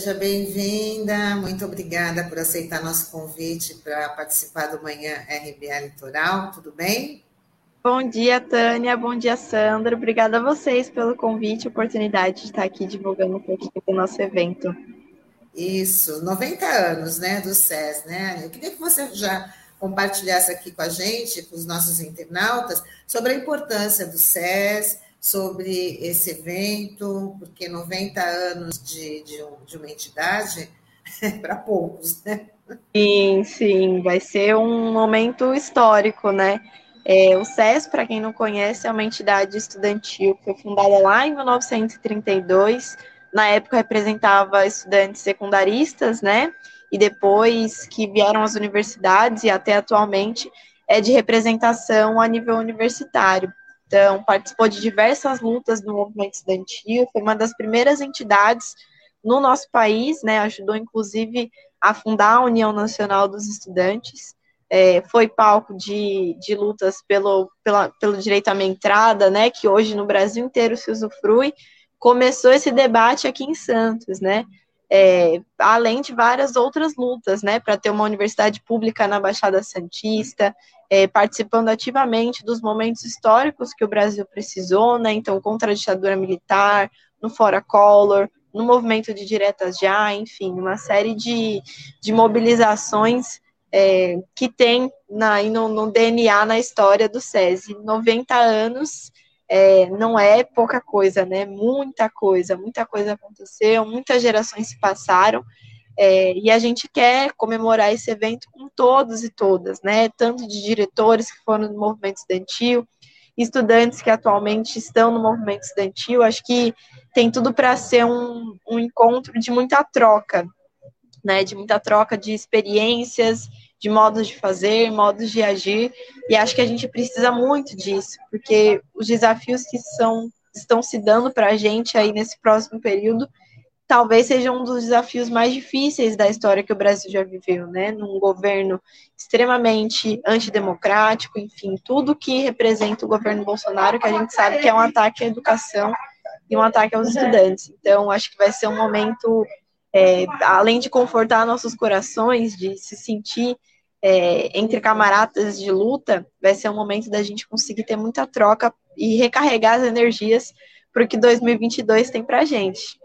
Seja bem-vinda. Muito obrigada por aceitar nosso convite para participar do Manhã RBA Litoral. Tudo bem? Bom dia, Tânia. Bom dia, Sandra. Obrigada a vocês pelo convite e oportunidade de estar aqui divulgando um pouquinho do nosso evento. Isso, 90 anos, né, do SES, né? Eu queria que você já compartilhasse aqui com a gente, com os nossos internautas, sobre a importância do SES, sobre esse evento, porque 90 anos de, de, de uma entidade é para poucos, né? Sim, sim, vai ser um momento histórico, né? É, o SES, para quem não conhece, é uma entidade estudantil que foi fundada lá em 1932. Na época representava estudantes secundaristas, né? E depois que vieram as universidades e até atualmente é de representação a nível universitário. Então, participou de diversas lutas do movimento estudantil, foi uma das primeiras entidades no nosso país, né, ajudou inclusive a fundar a União Nacional dos Estudantes, é, foi palco de, de lutas pelo, pela, pelo direito à minha entrada, né, que hoje no Brasil inteiro se usufrui, começou esse debate aqui em Santos, né, é, além de várias outras lutas, né, para ter uma universidade pública na Baixada Santista, é, participando ativamente dos momentos históricos que o Brasil precisou, né, então contra a ditadura militar, no Fora Collor, no movimento de diretas já, enfim, uma série de, de mobilizações é, que tem na, no, no, DNA, na história do SESI. 90 anos é, não é pouca coisa, né? Muita coisa, muita coisa aconteceu, muitas gerações se passaram, é, e a gente quer comemorar esse evento com todos e todas, né? Tanto de diretores que foram no movimento estudantil, estudantes que atualmente estão no movimento estudantil, acho que tem tudo para ser um, um encontro de muita troca, né? De muita troca de experiências, de modos de fazer, modos de agir, e acho que a gente precisa muito disso, porque os desafios que são, estão se dando para a gente aí nesse próximo período, talvez seja um dos desafios mais difíceis da história que o Brasil já viveu, né? Num governo extremamente antidemocrático, enfim, tudo que representa o governo Bolsonaro, que a gente sabe que é um ataque à educação e um ataque aos estudantes. Então, acho que vai ser um momento, é, além de confortar nossos corações, de se sentir é, entre camaradas de luta, vai ser um momento da gente conseguir ter muita troca e recarregar as energias para o que 2022 tem para a gente.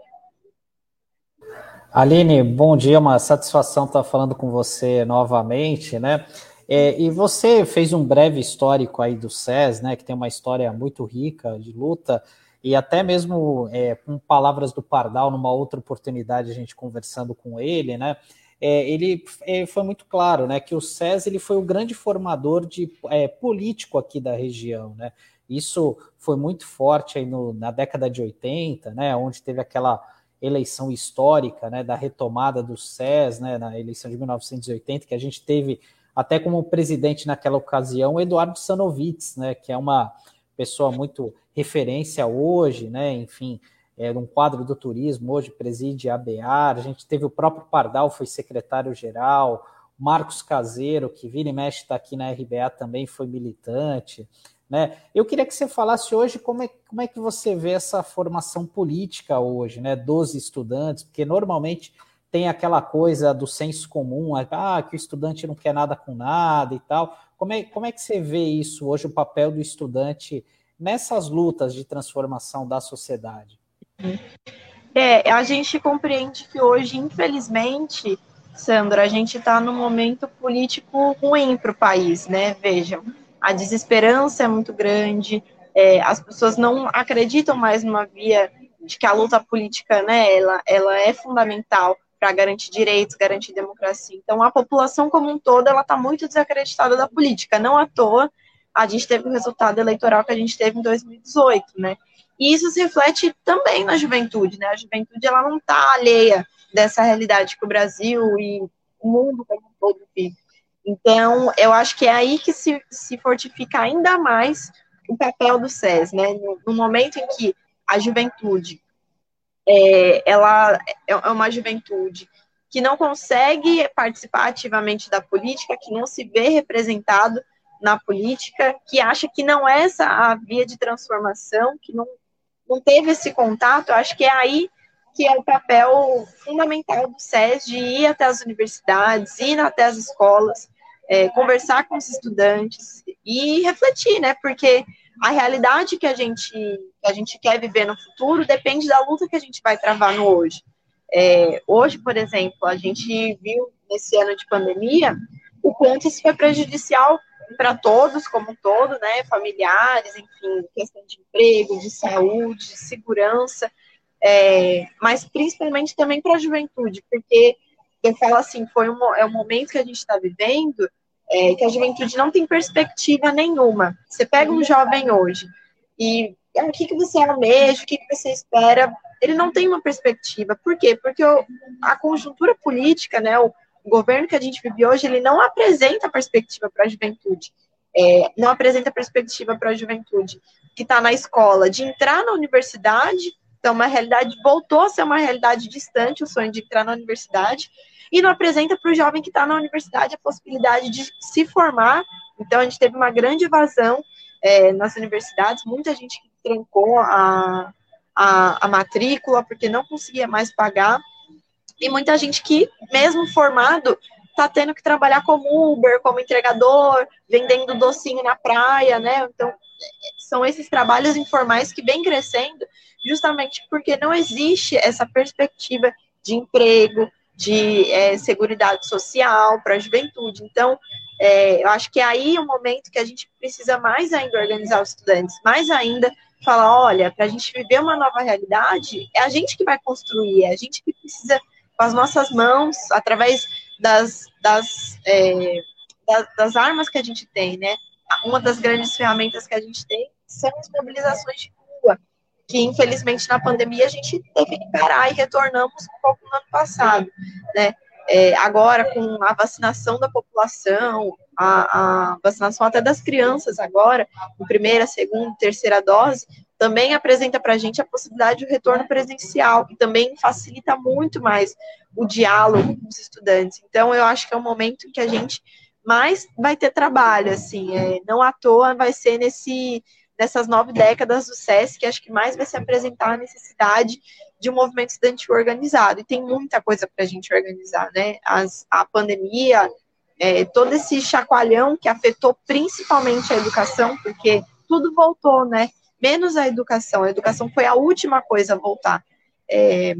Aline, bom dia, uma satisfação estar falando com você novamente, né? É, e você fez um breve histórico aí do SES, né? Que tem uma história muito rica de luta, e até mesmo é, com palavras do Pardal, numa outra oportunidade, a gente conversando com ele, né? É, ele, é, foi muito claro, né, que o SES ele foi o grande formador de é, político aqui da região, né? Isso foi muito forte aí no, na década de 80, né, onde teve aquela eleição histórica, né, da retomada do SES, né, na eleição de 1980, que a gente teve até como presidente naquela ocasião Eduardo Sanovitz, né, que é uma pessoa muito referência hoje, né, enfim, é, um quadro do turismo, hoje preside a BEAR, a gente teve o próprio Pardal, foi secretário-geral, Marcos Caseiro, que vira e mexe está aqui na RBA, também foi militante. Né? Eu queria que você falasse hoje como é, como é que você vê essa formação política hoje, né, dos estudantes, porque normalmente tem aquela coisa do senso comum, ah, que o estudante não quer nada com nada e tal. Como é, como é que você vê isso hoje, o papel do estudante nessas lutas de transformação da sociedade? É, a gente compreende que hoje, infelizmente, Sandra, a gente está num momento político ruim para o país, né? Vejam, a desesperança é muito grande, é, as pessoas não acreditam mais numa via de que a luta política, né, ela, ela é fundamental para garantir direitos, garantir democracia. Então, a população como um todo, ela está muito desacreditada da política. Não à toa, a gente teve o resultado eleitoral que a gente teve em 2018, né? E isso se reflete também na juventude, né? A juventude ela não está alheia dessa realidade que o Brasil e o mundo como um todo vive. Então, eu acho que é aí que se, se fortifica ainda mais o papel do SES, né? No, no momento em que a juventude é, ela é, é uma juventude que não consegue participar ativamente da política, que não se vê representado na política, que acha que não é essa a via de transformação, que não não teve esse contato, acho que é aí que é o papel fundamental do SES de ir até as universidades, ir até as escolas, é, conversar com os estudantes e refletir, né? Porque a realidade que a gente que a gente quer viver no futuro depende da luta que a gente vai travar no hoje. É, hoje, por exemplo, a gente viu nesse ano de pandemia o quanto isso foi prejudicial para todos, como um todo, né? Familiares, enfim, questão de emprego, de saúde, de segurança, é, mas principalmente também para a juventude, porque eu falo assim, foi um, é um momento que a gente está vivendo é, que a juventude não tem perspectiva nenhuma. Você pega um jovem hoje e ah, o que, que você almeja, o que, que você espera, ele não tem uma perspectiva. Por quê? Porque o, a conjuntura política, né, o, o, governo que a gente vive hoje, ele não apresenta perspectiva para a juventude. É, não apresenta perspectiva para a juventude que está na escola de entrar na universidade. Então, uma realidade voltou a ser uma realidade distante, o sonho de entrar na universidade e não apresenta para o jovem que está na universidade a possibilidade de se formar. Então, a gente teve uma grande evasão é, nas universidades, muita gente trancou a, a, a matrícula porque não conseguia mais pagar, e muita gente que, mesmo formado, está tendo que trabalhar como Uber, como entregador, vendendo docinho na praia, né? Então, são esses trabalhos informais que vêm crescendo justamente porque não existe essa perspectiva de emprego, de é, seguridade social para a juventude. Então, é, eu acho que é aí o momento que a gente precisa mais ainda organizar os estudantes, mais ainda falar, olha, para a gente viver uma nova realidade, é a gente que vai construir, é a gente que precisa, com as nossas mãos, através das, das, é, das, das armas que a gente tem, né? Uma das grandes ferramentas que a gente tem são as mobilizações de rua, que infelizmente na pandemia a gente teve que parar e retornamos um pouco no ano passado, né? É, agora com a vacinação da população, a, a, vacinação até das crianças agora, em primeira, segunda, terceira dose, também apresenta para a gente a possibilidade do retorno presencial, que também facilita muito mais o diálogo com os estudantes. Então, eu acho que é um momento que a gente mais vai ter trabalho, assim, é, não à toa vai ser nesse nessas nove décadas do SESC, acho que mais vai se apresentar a necessidade de um movimento estudantil organizado. E tem muita coisa para a gente organizar, né? As, a pandemia, é, todo esse chacoalhão que afetou principalmente a educação, porque tudo voltou, né? Menos a educação. A educação foi a última coisa a voltar. É,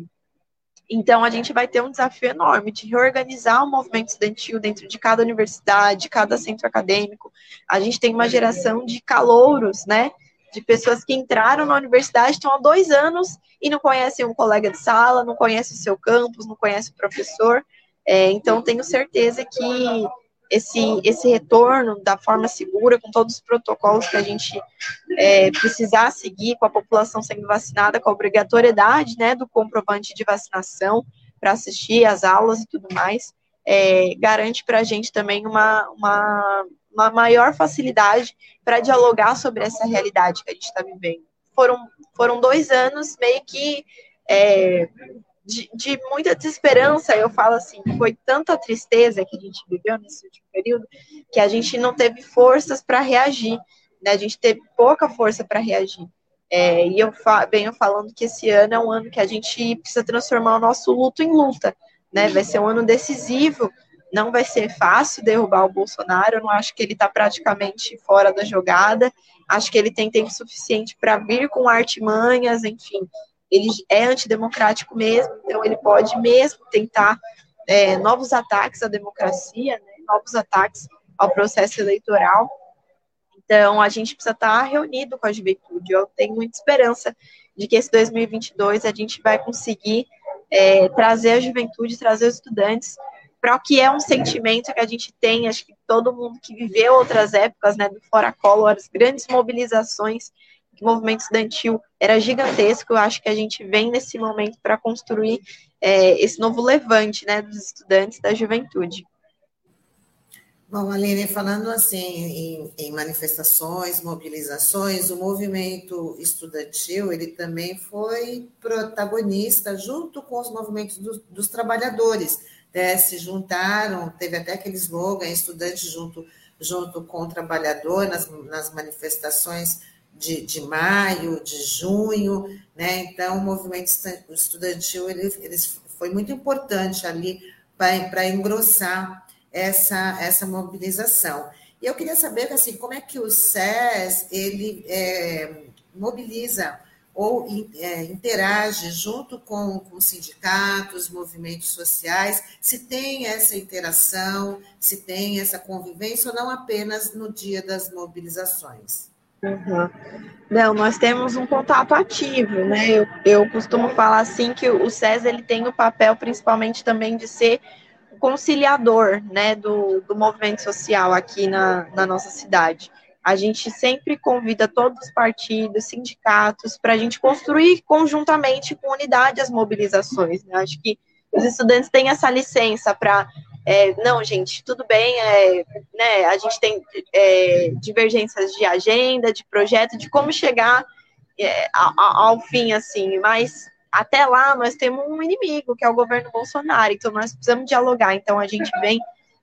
então, a gente vai ter um desafio enorme de reorganizar o movimento estudantil dentro de cada universidade, cada centro acadêmico. A gente tem uma geração de calouros, né? De pessoas que entraram na universidade, estão há dois anos e não conhecem um colega de sala, não conhecem o seu campus, não conhecem o professor. É, então, tenho certeza que esse, esse retorno da forma segura, com todos os protocolos que a gente é, precisar seguir, com a população sendo vacinada, com a obrigatoriedade né, do comprovante de vacinação para assistir às aulas e tudo mais, é, garante para a gente também uma, uma, uma maior facilidade para dialogar sobre essa realidade que a gente está vivendo. Foram, foram dois anos meio que é, de, de, muita desesperança, eu falo assim, foi tanta tristeza que a gente viveu nesse último período, que a gente não teve forças para reagir, né? A gente teve pouca força para reagir. É, e eu fa venho falando que esse ano é um ano que a gente precisa transformar o nosso luto em luta, né? Vai ser um ano decisivo, não vai ser fácil derrubar o Bolsonaro, eu não acho que ele está praticamente fora da jogada, acho que ele tem tempo suficiente para vir com artimanhas, enfim, ele é antidemocrático mesmo, então ele pode mesmo tentar é, novos ataques à democracia, né, novos ataques ao processo eleitoral. Então, a gente precisa estar reunido com a juventude. Eu tenho muita esperança de que esse 2022 a gente vai conseguir é, trazer a juventude, trazer os estudantes para o que é um sentimento que a gente tem, acho que todo mundo que viveu outras épocas, né, do Fora Collor, as grandes mobilizações o movimento estudantil era gigantesco. Eu acho que a gente vem nesse momento para construir é, esse novo levante né, dos estudantes da juventude. Bom, Aline, falando assim em, em, manifestações, mobilizações, o movimento estudantil ele também foi protagonista junto com os movimentos do, dos trabalhadores. Né? Se juntaram, teve até aquele slogan, estudante junto, junto com o trabalhador nas, nas manifestações de, de maio, de junho, né? Então, o movimento estudantil ele, ele foi muito importante ali para engrossar essa, essa mobilização. E eu queria saber, assim, como é que o SES, ele é, mobiliza ou é, interage junto com, com sindicatos, movimentos sociais, se tem essa interação, se tem essa convivência, ou não apenas no dia das mobilizações. Uhum. Não, nós temos um contato ativo, né? Eu, eu costumo falar assim que o SES ele tem o papel principalmente também de ser conciliador, né, do, do movimento social aqui na, na nossa cidade. A gente sempre convida todos os partidos, sindicatos, para a gente construir conjuntamente com unidade as mobilizações. Né? Acho que os estudantes têm essa licença para é, não, gente, tudo bem, é, né, a gente tem é, divergências de agenda, de projeto, de como chegar é, ao, ao fim, assim, mas até lá nós temos um inimigo, que é o governo Bolsonaro, então nós precisamos dialogar. Então a gente vem,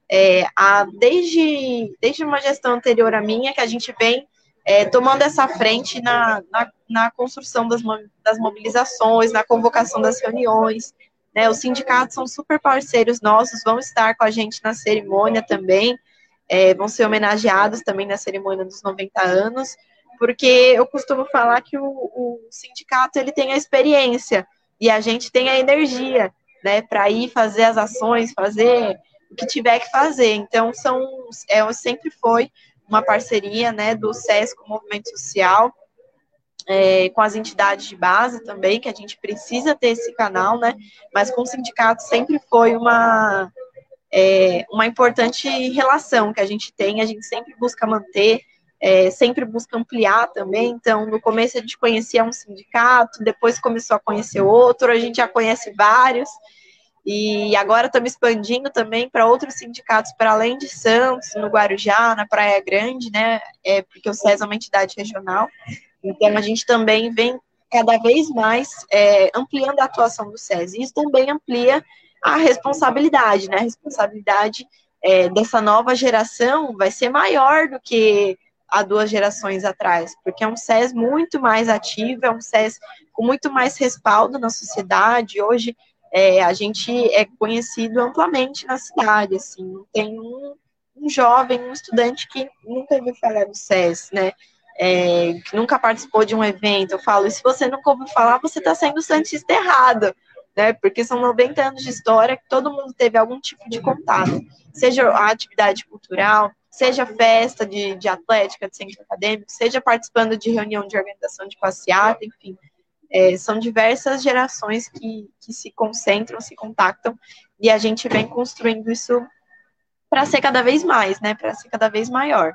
é, a, desde, desde uma gestão anterior à minha, que a gente vem é, tomando essa frente na, na, na construção das, das mobilizações, na convocação das reuniões, né? Os sindicatos são super parceiros nossos, vão estar com a gente na cerimônia também, é, vão ser homenageados também na cerimônia dos 90 anos, porque eu costumo falar que o, o sindicato ele tem a experiência e a gente tem a energia, né, para ir fazer as ações, fazer o que tiver que fazer. Então são, é, sempre foi uma parceria, né, do SESC, o Movimento Social, é, com as entidades de base também, que a gente precisa ter esse canal, né? Mas com o sindicato sempre foi uma, é, uma importante relação que a gente tem, a gente sempre busca manter, é, sempre busca ampliar também. Então, no começo a gente conhecia um sindicato, depois começou a conhecer outro, a gente já conhece vários. E agora estamos expandindo também para outros sindicatos, para além de Santos, no Guarujá, na Praia Grande, né? É, porque o SES é uma entidade regional. Então, a gente também vem cada vez mais é, ampliando a atuação do SES. Isso também amplia a responsabilidade, né? A responsabilidade é, dessa nova geração vai ser maior do que há duas gerações atrás, porque é um SES muito mais ativo, é um SES com muito mais respaldo na sociedade. Hoje, é, a gente é conhecido amplamente na cidade, assim, tem um, um jovem, um estudante que nunca ouviu falar do SES, né? É, que nunca participou de um evento, eu falo, e se você nunca ouviu falar, você está sendo santista errado, né? Porque são 90 anos de história que todo mundo teve algum tipo de contato, seja a atividade cultural, seja festa de, de atlética, de centro acadêmico, seja participando de reunião de organização de passeata, enfim. É, são diversas gerações que, que se concentram, se contactam, e a gente vem construindo isso para ser cada vez mais, né? Para ser cada vez maior.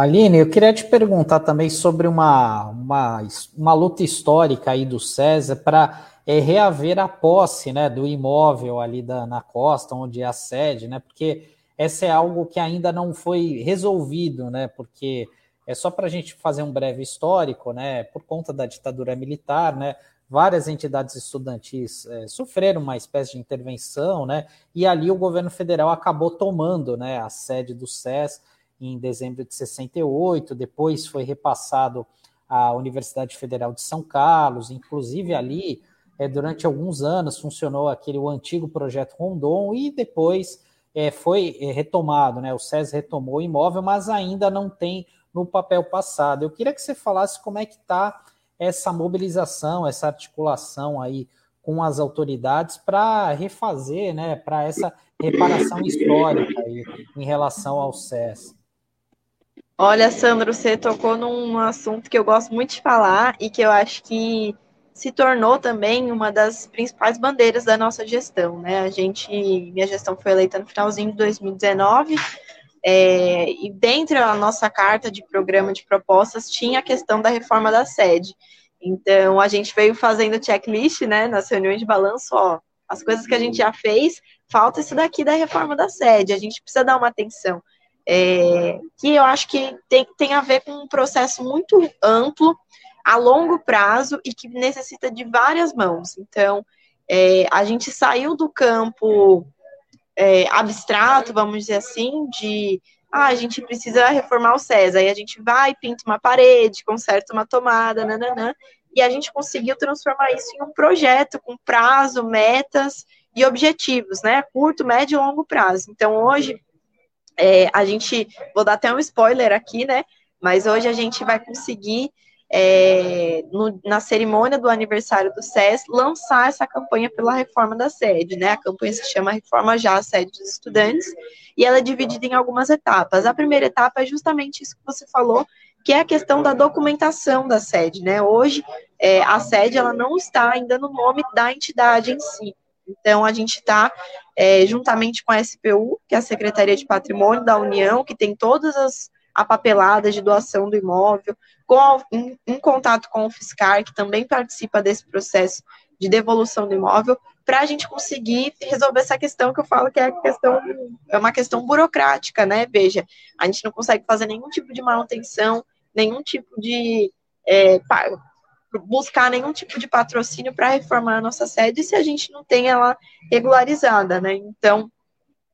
Aline, eu queria te perguntar também sobre uma, uma, uma luta histórica aí do César para é, reaver a posse né, do imóvel ali da, na costa, onde é a sede, né? Porque essa é algo que ainda não foi resolvido, né? Porque é só para a gente fazer um breve histórico, né? Por conta da ditadura militar, né? Várias entidades estudantis é, sofreram uma espécie de intervenção, né? E ali o governo federal acabou tomando, né? A sede do SES em dezembro de 68, depois foi repassado à Universidade Federal de São Carlos, inclusive ali, é, durante alguns anos, funcionou aquele o antigo projeto Rondon e depois é, foi é, retomado, né? O SES retomou o imóvel, mas ainda não tem no papel passado. Eu queria que você falasse como é que está essa mobilização, essa articulação aí com as autoridades para refazer, né, para essa reparação histórica aí, em relação ao SES. Olha, Sandro, você tocou num assunto que eu gosto muito de falar e que eu acho que se tornou também uma das principais bandeiras da nossa gestão, né? A gente, minha gestão foi eleita no finalzinho de 2019, é, e dentro da nossa carta de programa de propostas tinha a questão da reforma da sede. Então, a gente veio fazendo checklist, né, nas reuniões de balanço, ó, as coisas que a gente já fez, falta isso daqui da reforma da sede, a gente precisa dar uma atenção é, que eu acho que tem, tem a ver com um processo muito amplo, a longo prazo e que necessita de várias mãos. Então, é, a gente saiu do campo é, abstrato, vamos dizer assim, de ah, a gente precisa reformar o SES. Aí a gente vai, pinta uma parede, conserta uma tomada, nananã. E a gente conseguiu transformar isso em um projeto com prazo, metas e objetivos, né? Curto, médio e longo prazo. Então, hoje, é, a gente, vou dar até um spoiler aqui, né? Mas hoje a gente vai conseguir é, no, na cerimônia do aniversário do SES, lançar essa campanha pela reforma da sede, né? A campanha se chama Reforma Já a Sede dos Estudantes, e ela é dividida em algumas etapas. A primeira etapa é justamente isso que você falou, que é a questão da documentação da sede, né? Hoje, é, a sede, ela não está ainda no nome da entidade em si. Então, a gente está, é, juntamente com a SPU, que é a Secretaria de Patrimônio da União, que tem todas as a papelada de doação do imóvel, com, em, em contato com o fiscal, que também participa desse processo de devolução do imóvel, para a gente conseguir resolver essa questão que eu falo que é questão é uma questão burocrática, né? Veja, a gente não consegue fazer nenhum tipo de manutenção, nenhum tipo de é, buscar nenhum tipo de patrocínio para reformar a nossa sede se a gente não tem ela regularizada, né? Então,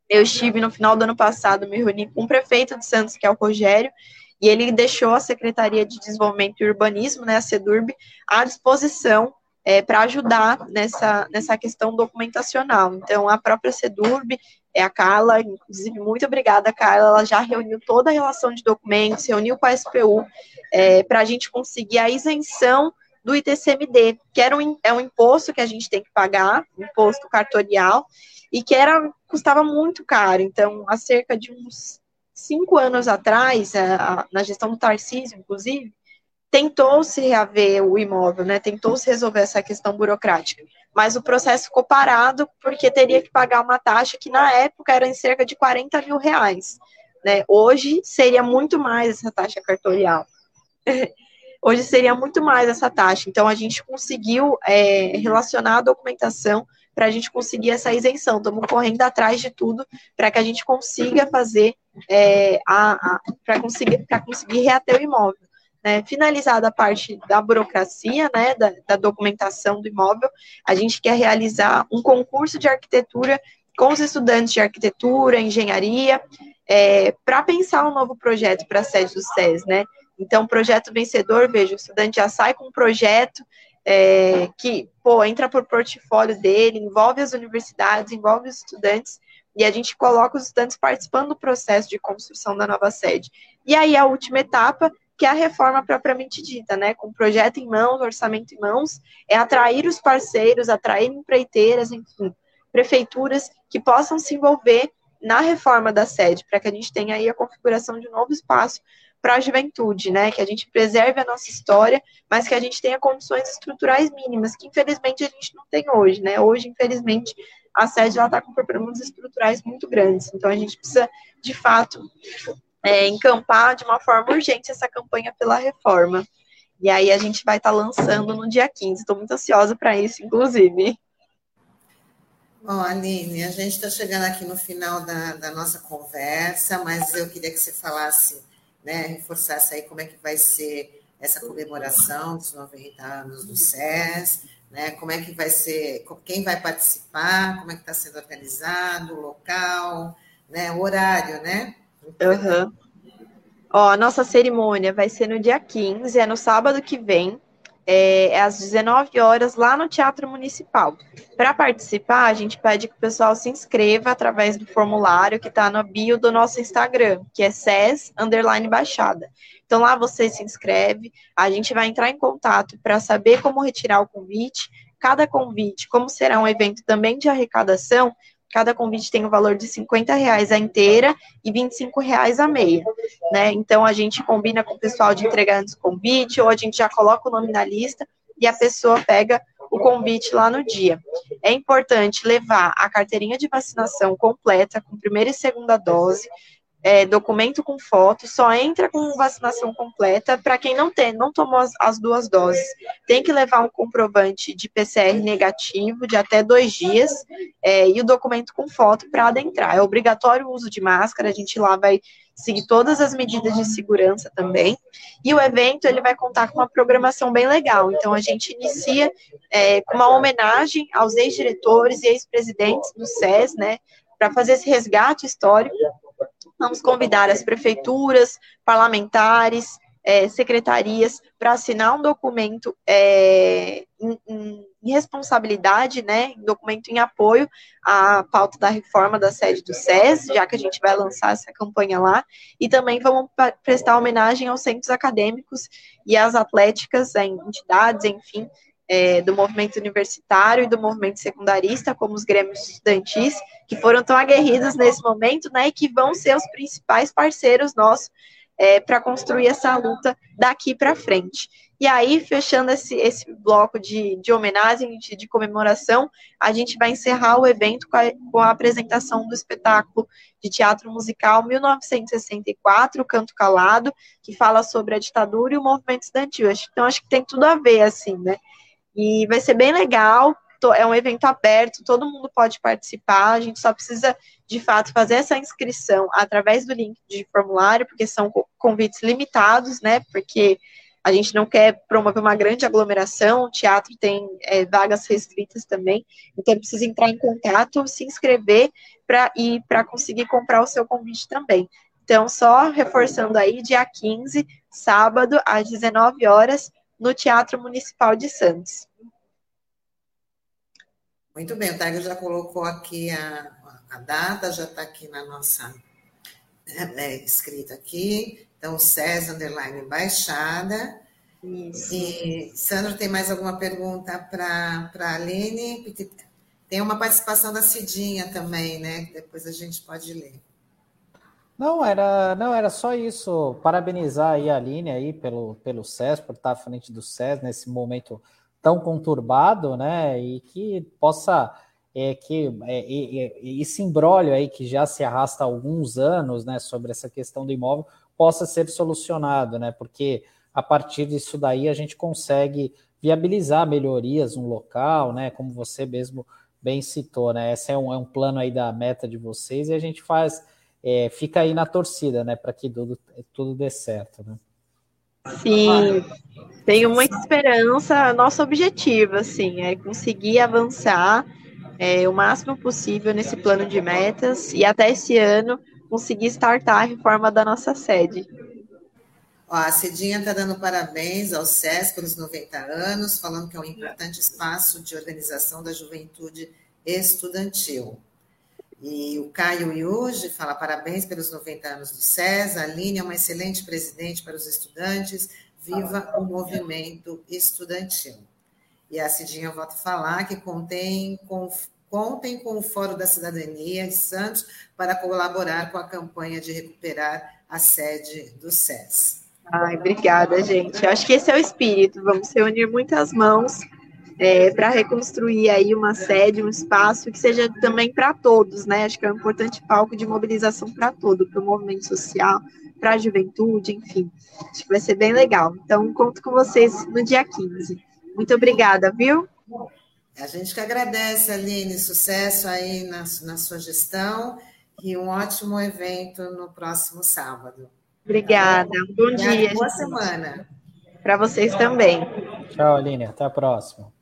eu estive no final do ano passado, me reuni com o prefeito de Santos, que é o Rogério, e ele deixou a Secretaria de Desenvolvimento e Urbanismo, né, a SEDURB, à disposição é, para ajudar nessa, nessa questão documentacional. Então, a própria SEDURB, é a Carla, inclusive, muito obrigada, Carla, ela já reuniu toda a relação de documentos, reuniu com a SPU, é, para a gente conseguir a isenção do ITCMD, que era um, é um imposto que a gente tem que pagar, imposto cartorial, e que era custava muito caro. Então, há cerca de uns cinco anos atrás, a, na gestão do Tarcísio, inclusive, tentou-se reaver o imóvel, né? Tentou-se resolver essa questão burocrática. Mas o processo ficou parado porque teria que pagar uma taxa que na época era em cerca de 40 mil reais. Né? Hoje seria muito mais essa taxa cartorial. Hoje seria muito mais essa taxa. Então a gente conseguiu é, relacionar a documentação para a gente conseguir essa isenção. Estamos correndo atrás de tudo para que a gente consiga fazer é, a, a para conseguir conseguir reater o imóvel. Né? Finalizada a parte da burocracia, né, da, da documentação do imóvel, a gente quer realizar um concurso de arquitetura com os estudantes de arquitetura, engenharia, é, para pensar um novo projeto para a sede do SES, né? Então, projeto vencedor, veja, o estudante já sai com um projeto, é, que, pô, entra por portfólio dele, envolve as universidades, envolve os estudantes, e a gente coloca os estudantes participando do processo de construção da nova sede. E aí a última etapa, que é a reforma propriamente dita, né, com projeto em mãos, orçamento em mãos, é atrair os parceiros, atrair empreiteiras, enfim, prefeituras que possam se envolver na reforma da sede, para que a gente tenha aí a configuração de um novo espaço para a juventude, né? Que a gente preserve a nossa história, mas que a gente tenha condições estruturais mínimas, que infelizmente a gente não tem hoje, né? Hoje, infelizmente, a sede está com problemas estruturais muito grandes. Então, a gente precisa, de fato, é, encampar de uma forma urgente essa campanha pela reforma. E aí a gente vai estar tá lançando no dia 15. Estou muito ansiosa para isso, inclusive. Bom, Aline, a gente está chegando aqui no final da, da nossa conversa, mas eu queria que você falasse né, reforçasse aí como é que vai ser essa comemoração dos 90 anos do SES, né, como é que vai ser, quem vai participar, como é que está sendo organizado, o local, né, o horário, né? Uhum. Ó, a nossa cerimônia vai ser no dia 15, é no sábado que vem, é, é às 19 horas lá no Teatro Municipal. Para participar, a gente pede que o pessoal se inscreva através do formulário que está no bio do nosso Instagram, que é SES Underline Baixada. Então lá você se inscreve, a gente vai entrar em contato para saber como retirar o convite. Cada convite, como será um evento também de arrecadação, Cada convite tem o um valor de 50 reais a inteira e 25 reais a meia, né? Então a gente combina com o pessoal de entregar antes o convite, ou a gente já coloca o nome na lista e a pessoa pega o convite lá no dia. É importante levar a carteirinha de vacinação completa, com primeira e segunda dose, é, documento com foto, só entra com vacinação completa para quem não tem, não tomou as, as, duas doses. Tem que levar um comprovante de PCR negativo de até dois dias é, e o documento com foto para adentrar. É obrigatório o uso de máscara, a gente lá vai seguir todas as medidas de segurança também. E o evento ele vai contar com uma programação bem legal. Então a gente inicia é, com uma homenagem aos ex-diretores e ex-presidentes do SES, né, para fazer esse resgate histórico Vamos convidar as prefeituras, parlamentares, é, secretarias para assinar um documento é, em, em, responsabilidade, né, um documento em apoio à pauta da reforma da sede do SES, já que a gente vai lançar essa campanha lá, e também vamos prestar homenagem aos centros acadêmicos e às atléticas, entidades, enfim, é, do movimento universitário e do movimento secundarista, como os grêmios estudantis, que foram tão aguerridos nesse momento, né, e que vão ser os principais parceiros nossos é, para construir essa luta daqui para frente. E aí, fechando esse, esse bloco de, de homenagem, de, de, comemoração, a gente vai encerrar o evento com a, com a, apresentação do espetáculo de teatro musical 1964, Canto Calado, que fala sobre a ditadura e o movimento estudantil. Então, acho que tem tudo a ver, assim, né? E vai ser bem legal, é um evento aberto, todo mundo pode participar, a gente só precisa, de fato, fazer essa inscrição através do link de formulário, porque são convites limitados, né? Porque a gente não quer promover uma grande aglomeração, o teatro tem é, vagas restritas também, então precisa entrar em contato, se inscrever para ir para conseguir comprar o seu convite também. Então, só reforçando aí, dia 15, sábado, às 19 horas, no Teatro Municipal de Santos. Muito bem, o Tiger já colocou aqui a, a data, já está aqui na nossa é, é, escrita aqui. Então, César Underline Baixada. Isso. E, Sandro, tem mais alguma pergunta para a Aline? Tem uma participação da Cidinha também, né? Depois a gente pode ler. Não, era, não, era só isso. Parabenizar aí a Aline aí pelo, pelo SES, por estar à frente do SES nesse momento tão conturbado, né? E que possa é, que é, é, esse embrólio aí que já se arrasta há alguns anos, né, sobre essa questão do imóvel, possa ser solucionado, né? Porque a partir disso daí a gente consegue viabilizar melhorias no local, né? Como você mesmo bem citou, né? Esse é um, é um plano aí da meta de vocês e a gente faz, é, fica aí na torcida, né? Para que tudo, tudo dê certo, né? Sim, tenho muita esperança. Nosso objetivo, assim, é conseguir avançar é, o máximo possível nesse plano de metas e até esse ano conseguir startar a reforma da nossa sede. Ó, a Cidinha está dando parabéns ao SES pelos 90 anos, falando que é um importante espaço de organização da juventude estudantil. E o Caio Yuji fala parabéns pelos 90 anos do SES. A Aline é uma excelente presidente para os estudantes. Viva o movimento estudantil. E a Cidinha volta a falar que contém, com, contem com o Fórum da Cidadania de Santos para colaborar com a campanha de recuperar a sede do SES. Ai, obrigada, gente. Acho que esse é o espírito. Vamos reunir muitas mãos é, para reconstruir aí uma sede, um espaço que seja também para todos, né? Acho que é um importante palco de mobilização para todo, para o movimento social, para a juventude, enfim. Acho que vai ser bem legal. Então, conto com vocês no dia 15. Muito obrigada, viu? A gente que agradece, Aline, sucesso aí na, na sua gestão e um ótimo evento no próximo sábado. Obrigada, um bom Obrigada, dia. Boa gente. semana. Para vocês também. Tchau, Aline. Até a próxima.